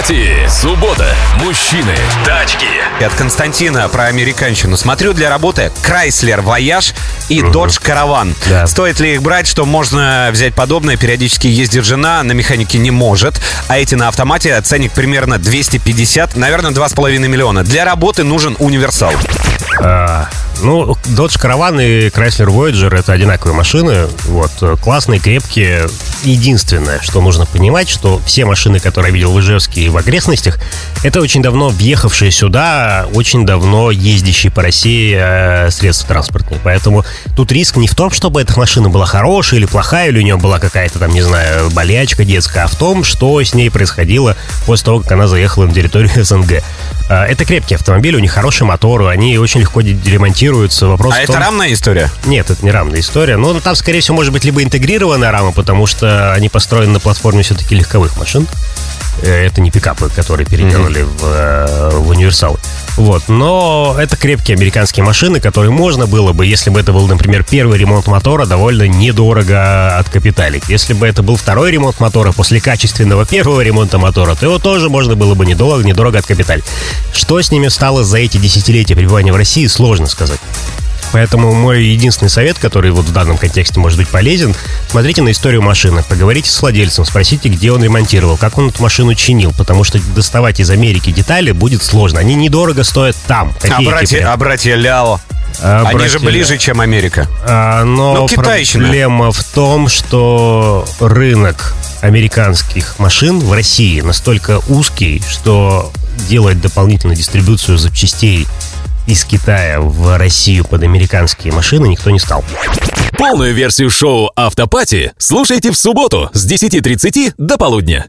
Автопати. Суббота. Мужчины. Тачки. От Константина про американщину. Смотрю для работы Chrysler Voyage и Dodge Caravan. Да. Стоит ли их брать, что можно взять подобное? Периодически ездит жена, на механике не может. А эти на автомате ценник примерно 250, наверное, 2,5 миллиона. Для работы нужен универсал. А, ну, Dodge Caravan и Chrysler Voyager это одинаковые машины. Вот, э, классные, крепкие. Единственное, что нужно понимать, что все машины, которые я видел в Ижевске и в окрестностях, это очень давно въехавшие сюда, очень давно ездящие по России э, средства транспортные. Поэтому тут риск не в том, чтобы эта машина была хорошая или плохая, или у нее была какая-то там, не знаю, болячка детская, а в том, что с ней происходило после того, как она заехала на территорию СНГ. А, Это крепкие автомобили, у них хорошие моторы, они очень легко ремонтируются. Вопрос А в это том- рамная история? Нет, это не рамная история. Но там, скорее всего, может быть либо интегрированная рама, потому что они построены на платформе все-таки легковых машин. Э, Это не пикапы, которые переделали в, э, в универсалы. Вот. Но это крепкие американские машины, которые можно было бы, если бы это был, например, первый ремонт мотора, довольно недорого откапиталить. Если бы это был второй ремонт мотора после качественного первого ремонта мотора, то его тоже можно было бы недорого, недорого откапиталить. Что с ними стало за эти десятилетия пребывания в России, сложно сказать. Поэтому мой единственный совет, который вот в данном контексте может быть полезен, смотрите на историю машины, поговорите с владельцем, спросите, где он ремонтировал, как он эту машину чинил, потому что доставать из Америки детали будет сложно. Они недорого стоят там. А копейки братья, а братья Ляо? А Они братья же ближе, чем Америка. а, но Ну, китайщина. проблема в том, что рынок американских машин в России настолько узкий, что делать дополнительную дистрибуцию запчастей из Китая в Россию под американские машины никто не стал. Полную версию шоу Автопати слушайте в субботу с 10.30 до полудня.